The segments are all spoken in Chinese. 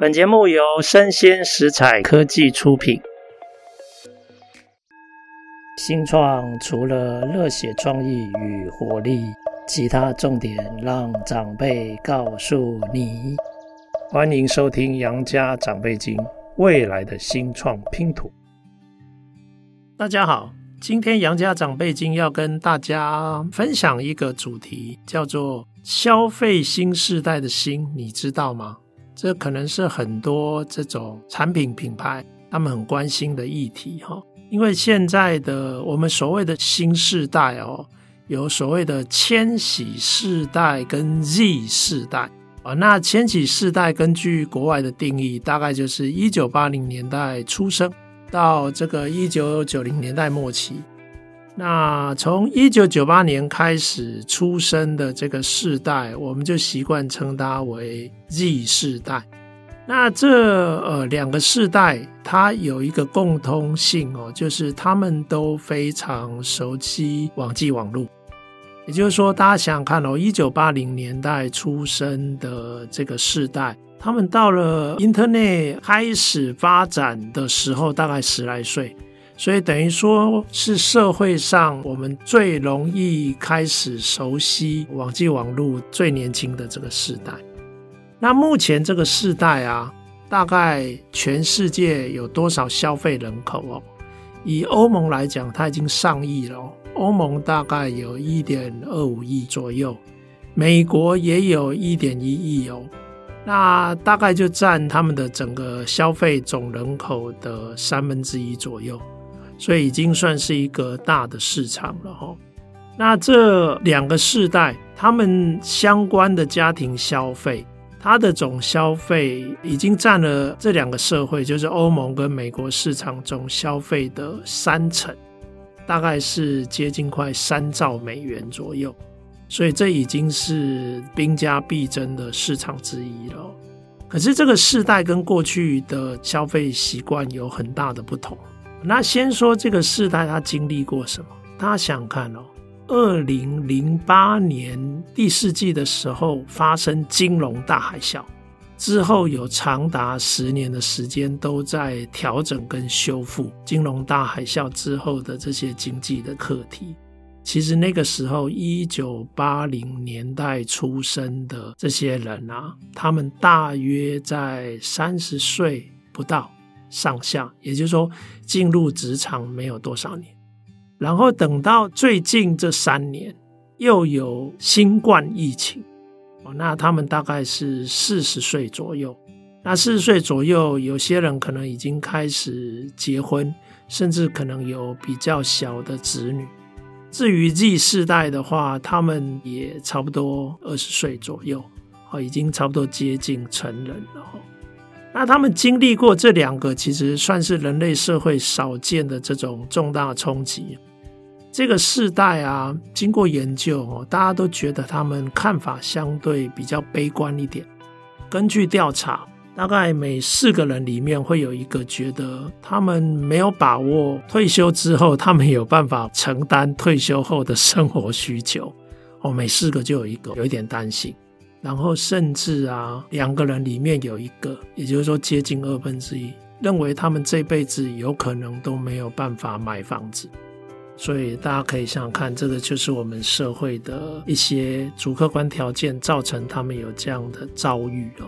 本节目由生鲜食材科技出品。新创除了热血创意与活力，其他重点让长辈告诉你。欢迎收听《杨家长辈经》，未来的新创拼图。大家好，今天杨家长辈经要跟大家分享一个主题，叫做“消费新时代的新”，你知道吗？这可能是很多这种产品品牌他们很关心的议题哈，因为现在的我们所谓的新世代哦，有所谓的千禧世代跟 Z 世代啊。那千禧世代根据国外的定义，大概就是一九八零年代出生到这个一九九零年代末期。那从一九九八年开始出生的这个世代，我们就习惯称它为 Z 世代。那这呃两个世代，它有一个共通性哦，就是他们都非常熟悉网际网络。也就是说，大家想想看哦，一九八零年代出生的这个世代，他们到了 Internet 开始发展的时候，大概十来岁。所以等于说是社会上我们最容易开始熟悉网际网路最年轻的这个世代。那目前这个世代啊，大概全世界有多少消费人口哦？以欧盟来讲，它已经上亿了。欧盟大概有一点二五亿左右，美国也有一点一亿哦。那大概就占他们的整个消费总人口的三分之一左右。所以已经算是一个大的市场了哈。那这两个世代，他们相关的家庭消费，它的总消费已经占了这两个社会，就是欧盟跟美国市场总消费的三成，大概是接近快三兆美元左右。所以这已经是兵家必争的市场之一了。可是这个世代跟过去的消费习惯有很大的不同。那先说这个世代，他经历过什么？大家想看哦，二零零八年第四季的时候发生金融大海啸，之后有长达十年的时间都在调整跟修复金融大海啸之后的这些经济的课题。其实那个时候，一九八零年代出生的这些人啊，他们大约在三十岁不到。上下，也就是说进入职场没有多少年，然后等到最近这三年又有新冠疫情，哦，那他们大概是四十岁左右。那四十岁左右，有些人可能已经开始结婚，甚至可能有比较小的子女。至于 Z 世代的话，他们也差不多二十岁左右，哦，已经差不多接近成人了。那他们经历过这两个，其实算是人类社会少见的这种重大冲击。这个世代啊，经过研究哦，大家都觉得他们看法相对比较悲观一点。根据调查，大概每四个人里面会有一个觉得他们没有把握退休之后，他们有办法承担退休后的生活需求。哦，每四个就有一个有一点担心。然后甚至啊，两个人里面有一个，也就是说接近二分之一，认为他们这辈子有可能都没有办法买房子。所以大家可以想想看，这个就是我们社会的一些主客观条件造成他们有这样的遭遇哦。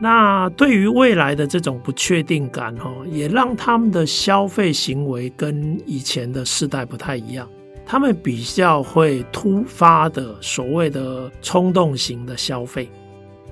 那对于未来的这种不确定感哦，也让他们的消费行为跟以前的世代不太一样。他们比较会突发的所谓的冲动型的消费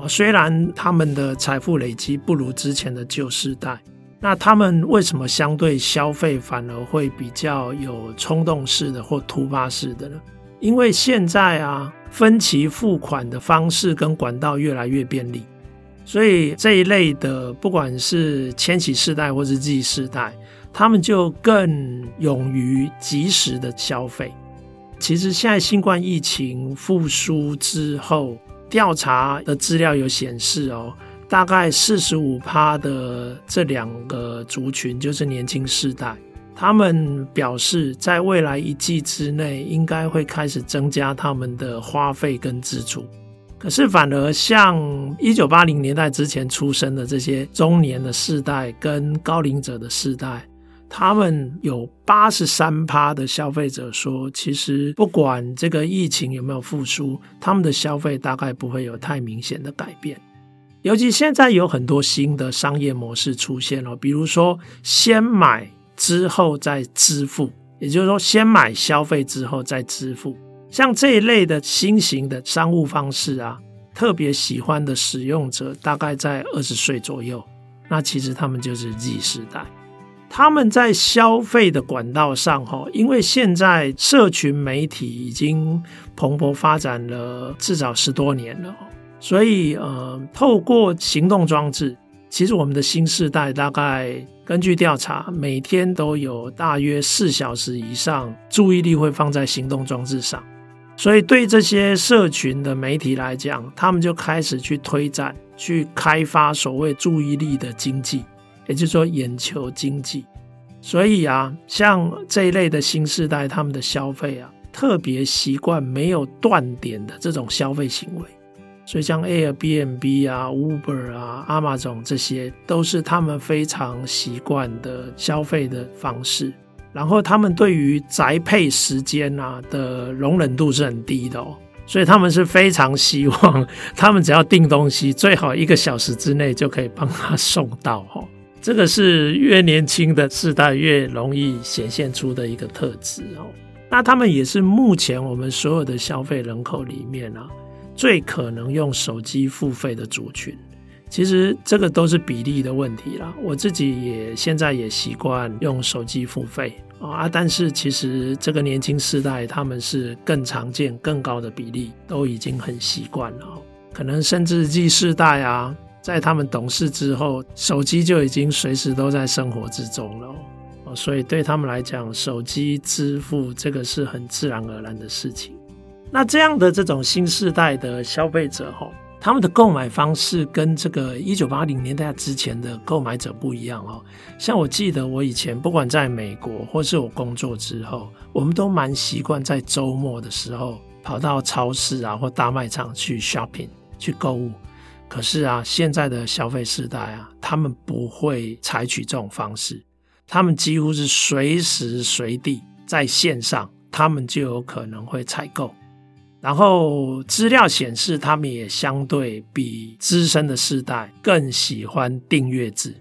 啊，虽然他们的财富累积不如之前的旧世代，那他们为什么相对消费反而会比较有冲动式的或突发式的呢？因为现在啊，分期付款的方式跟管道越来越便利，所以这一类的不管是千禧世代或是 Z 世代。他们就更勇于及时的消费。其实现在新冠疫情复苏之后，调查的资料有显示哦，大概四十五趴的这两个族群，就是年轻世代，他们表示在未来一季之内，应该会开始增加他们的花费跟支出。可是反而像一九八零年代之前出生的这些中年的世代跟高龄者的世代，他们有八十三趴的消费者说，其实不管这个疫情有没有复苏，他们的消费大概不会有太明显的改变。尤其现在有很多新的商业模式出现了，比如说先买之后再支付，也就是说先买消费之后再支付。像这一类的新型的商务方式啊，特别喜欢的使用者大概在二十岁左右。那其实他们就是 Z 世代，他们在消费的管道上，哈，因为现在社群媒体已经蓬勃发展了至少十多年了，所以呃，透过行动装置，其实我们的新世代大概根据调查，每天都有大约四小时以上注意力会放在行动装置上。所以，对这些社群的媒体来讲，他们就开始去推展、去开发所谓注意力的经济，也就是说眼球经济。所以啊，像这一类的新世代，他们的消费啊，特别习惯没有断点的这种消费行为。所以，像 Airbnb 啊、Uber 啊、Amazon 这些，都是他们非常习惯的消费的方式。然后他们对于宅配时间啊的容忍度是很低的哦，所以他们是非常希望，他们只要订东西，最好一个小时之内就可以帮他送到哦。这个是越年轻的世代越容易显现出的一个特质哦。那他们也是目前我们所有的消费人口里面啊，最可能用手机付费的族群。其实这个都是比例的问题啦。我自己也现在也习惯用手机付费啊，但是其实这个年轻世代他们是更常见、更高的比例，都已经很习惯了。可能甚至 Z 世代啊，在他们懂事之后，手机就已经随时都在生活之中了。所以对他们来讲，手机支付这个是很自然而然的事情。那这样的这种新世代的消费者，吼。他们的购买方式跟这个一九八零年代之前的购买者不一样哦。像我记得我以前不管在美国或是我工作之后，我们都蛮习惯在周末的时候跑到超市啊或大卖场去 shopping 去购物。可是啊，现在的消费世代啊，他们不会采取这种方式，他们几乎是随时随地在线上，他们就有可能会采购。然后资料显示，他们也相对比资深的世代更喜欢订阅制，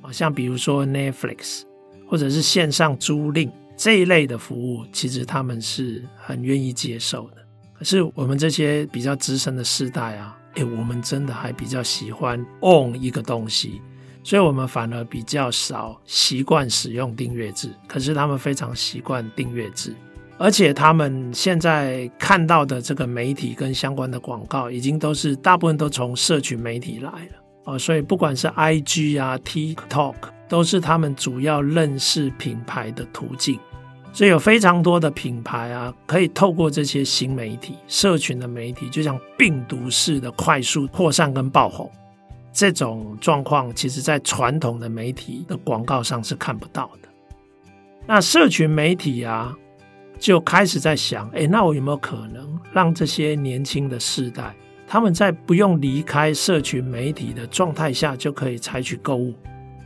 啊，像比如说 Netflix 或者是线上租赁这一类的服务，其实他们是很愿意接受的。可是我们这些比较资深的世代啊，诶，我们真的还比较喜欢 on 一个东西，所以我们反而比较少习惯使用订阅制。可是他们非常习惯订阅制。而且他们现在看到的这个媒体跟相关的广告，已经都是大部分都从社群媒体来了哦，所以不管是 IG 啊、TikTok，都是他们主要认识品牌的途径。所以有非常多的品牌啊，可以透过这些新媒体、社群的媒体，就像病毒似的快速扩散跟爆红。这种状况，其实在传统的媒体的广告上是看不到的。那社群媒体啊，就开始在想，哎，那我有没有可能让这些年轻的世代，他们在不用离开社群媒体的状态下，就可以采取购物？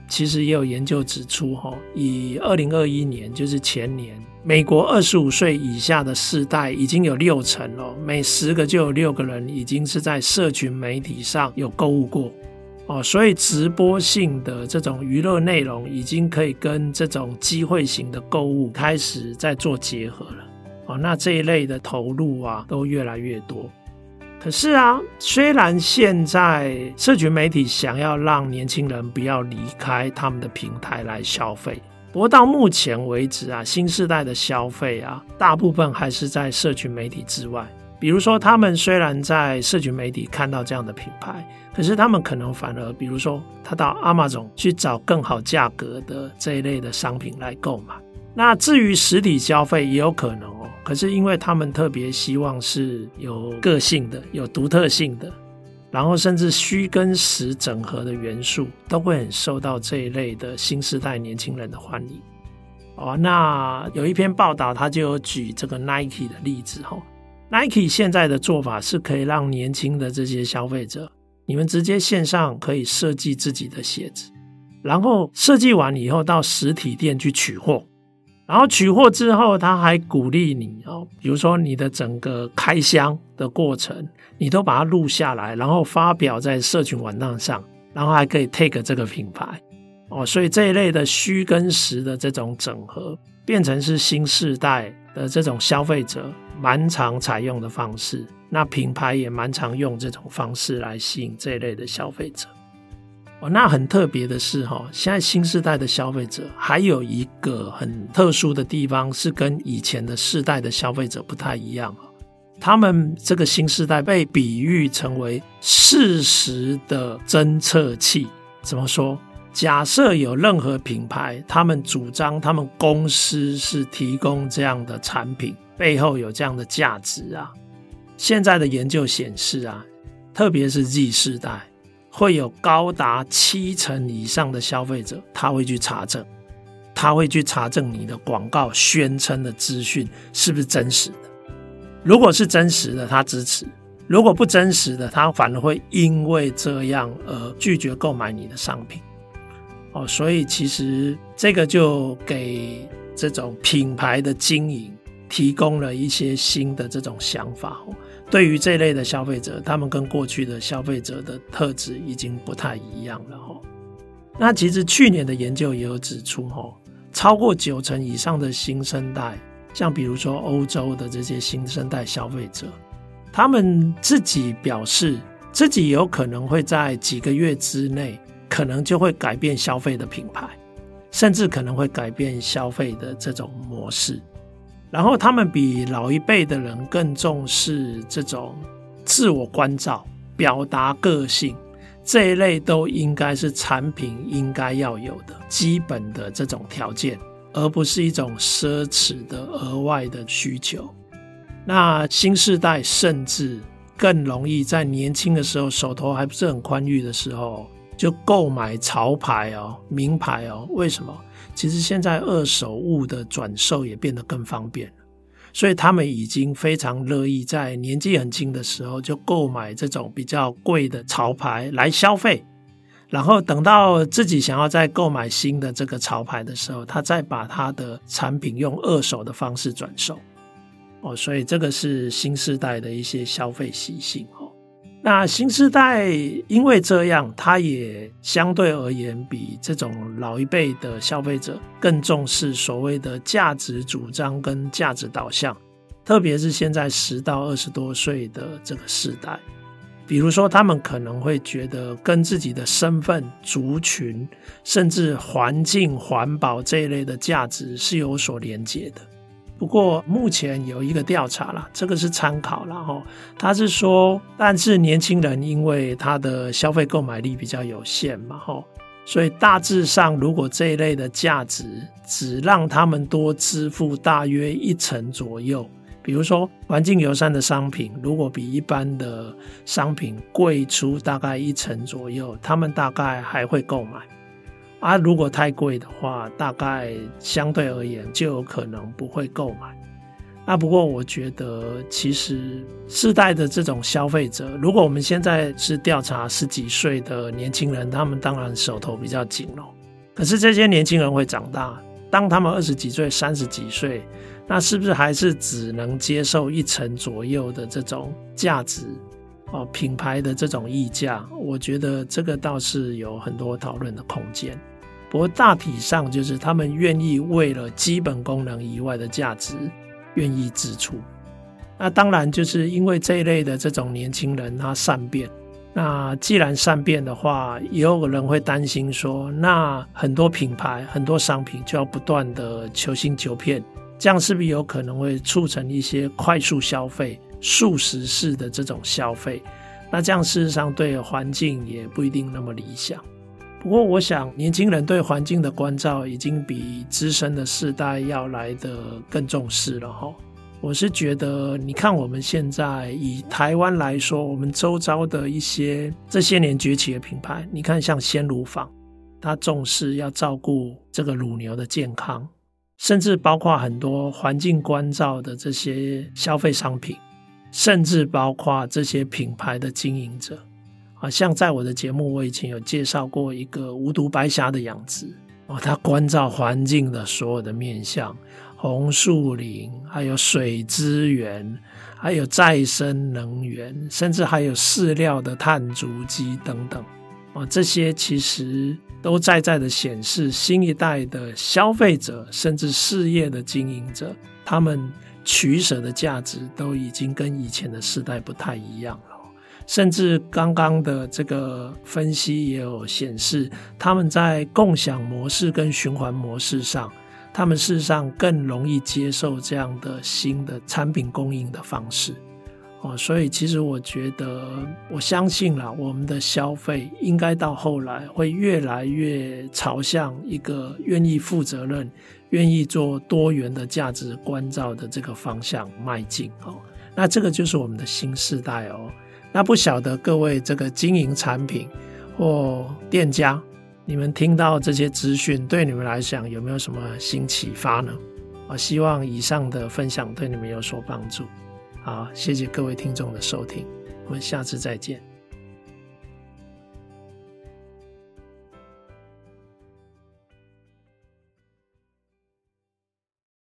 其实也有研究指出，哈，以二零二一年，就是前年，美国二十五岁以下的世代已经有六成了，每十个就有六个人已经是在社群媒体上有购物过。哦，所以直播性的这种娱乐内容已经可以跟这种机会型的购物开始在做结合了。哦，那这一类的投入啊，都越来越多。可是啊，虽然现在社群媒体想要让年轻人不要离开他们的平台来消费，不过到目前为止啊，新世代的消费啊，大部分还是在社群媒体之外。比如说，他们虽然在社群媒体看到这样的品牌，可是他们可能反而，比如说，他到 Amazon 去找更好价格的这一类的商品来购买。那至于实体消费也有可能哦，可是因为他们特别希望是有个性的、有独特性的，然后甚至虚跟实整合的元素，都会很受到这一类的新时代年轻人的欢迎。哦，那有一篇报道，他就有举这个 Nike 的例子哦。Nike 现在的做法是可以让年轻的这些消费者，你们直接线上可以设计自己的鞋子，然后设计完以后到实体店去取货，然后取货之后他还鼓励你哦，比如说你的整个开箱的过程，你都把它录下来，然后发表在社群网站上，然后还可以 take 这个品牌哦，所以这一类的虚跟实的这种整合，变成是新世代的这种消费者。蛮常采用的方式，那品牌也蛮常用这种方式来吸引这一类的消费者。哦，那很特别的是哈，现在新世代的消费者还有一个很特殊的地方，是跟以前的世代的消费者不太一样。他们这个新世代被比喻成为事实的侦测器。怎么说？假设有任何品牌，他们主张他们公司是提供这样的产品。背后有这样的价值啊！现在的研究显示啊，特别是 Z 世代，会有高达七成以上的消费者，他会去查证，他会去查证你的广告宣称的资讯是不是真实的。如果是真实的，他支持；如果不真实的，他反而会因为这样而拒绝购买你的商品。哦，所以其实这个就给这种品牌的经营。提供了一些新的这种想法，对于这类的消费者，他们跟过去的消费者的特质已经不太一样了哈。那其实去年的研究也有指出，哈，超过九成以上的新生代，像比如说欧洲的这些新生代消费者，他们自己表示自己有可能会在几个月之内，可能就会改变消费的品牌，甚至可能会改变消费的这种模式。然后他们比老一辈的人更重视这种自我关照、表达个性这一类，都应该是产品应该要有的基本的这种条件，而不是一种奢侈的额外的需求。那新世代甚至更容易在年轻的时候，手头还不是很宽裕的时候，就购买潮牌哦、名牌哦。为什么？其实现在二手物的转售也变得更方便了，所以他们已经非常乐意在年纪很轻的时候就购买这种比较贵的潮牌来消费，然后等到自己想要再购买新的这个潮牌的时候，他再把他的产品用二手的方式转售。哦，所以这个是新世代的一些消费习性哦。那新时代因为这样，他也相对而言比这种老一辈的消费者更重视所谓的价值主张跟价值导向，特别是现在十到二十多岁的这个世代，比如说他们可能会觉得跟自己的身份、族群，甚至环境、环保这一类的价值是有所连结的。不过目前有一个调查啦，这个是参考啦齁。他是说，但是年轻人因为他的消费购买力比较有限嘛齁，所以大致上如果这一类的价值只让他们多支付大约一成左右，比如说环境友善的商品，如果比一般的商品贵出大概一成左右，他们大概还会购买。啊，如果太贵的话，大概相对而言就有可能不会购买。那不过我觉得，其实世代的这种消费者，如果我们现在是调查十几岁的年轻人，他们当然手头比较紧喽。可是这些年轻人会长大，当他们二十几岁、三十几岁，那是不是还是只能接受一成左右的这种价值？哦，品牌的这种溢价，我觉得这个倒是有很多讨论的空间。不过大体上就是他们愿意为了基本功能以外的价值愿意支出。那当然就是因为这一类的这种年轻人他善变。那既然善变的话，也有人会担心说，那很多品牌很多商品就要不断的求新求变，这样是不是有可能会促成一些快速消费、速食式的这种消费？那这样事实上对环境也不一定那么理想。不过，我想年轻人对环境的关照已经比资深的世代要来得更重视了哈。我是觉得，你看我们现在以台湾来说，我们周遭的一些这些年崛起的品牌，你看像鲜乳坊，它重视要照顾这个乳牛的健康，甚至包括很多环境关照的这些消费商品，甚至包括这些品牌的经营者啊，像在我的节目，我以前有介绍过一个无毒白虾的养殖哦，它关照环境的所有的面向，红树林，还有水资源，还有再生能源，甚至还有饲料的碳足迹等等啊，这些其实。都在在的显示，新一代的消费者，甚至事业的经营者，他们取舍的价值都已经跟以前的时代不太一样了。甚至刚刚的这个分析也有显示，他们在共享模式跟循环模式上，他们事实上更容易接受这样的新的产品供应的方式。哦，所以其实我觉得，我相信啦，我们的消费应该到后来会越来越朝向一个愿意负责任、愿意做多元的价值关照的这个方向迈进。哦，那这个就是我们的新世代哦。那不晓得各位这个经营产品或店家，你们听到这些资讯，对你们来讲有没有什么新启发呢？啊，希望以上的分享对你们有所帮助。好，谢谢各位听众的收听，我们下次再见。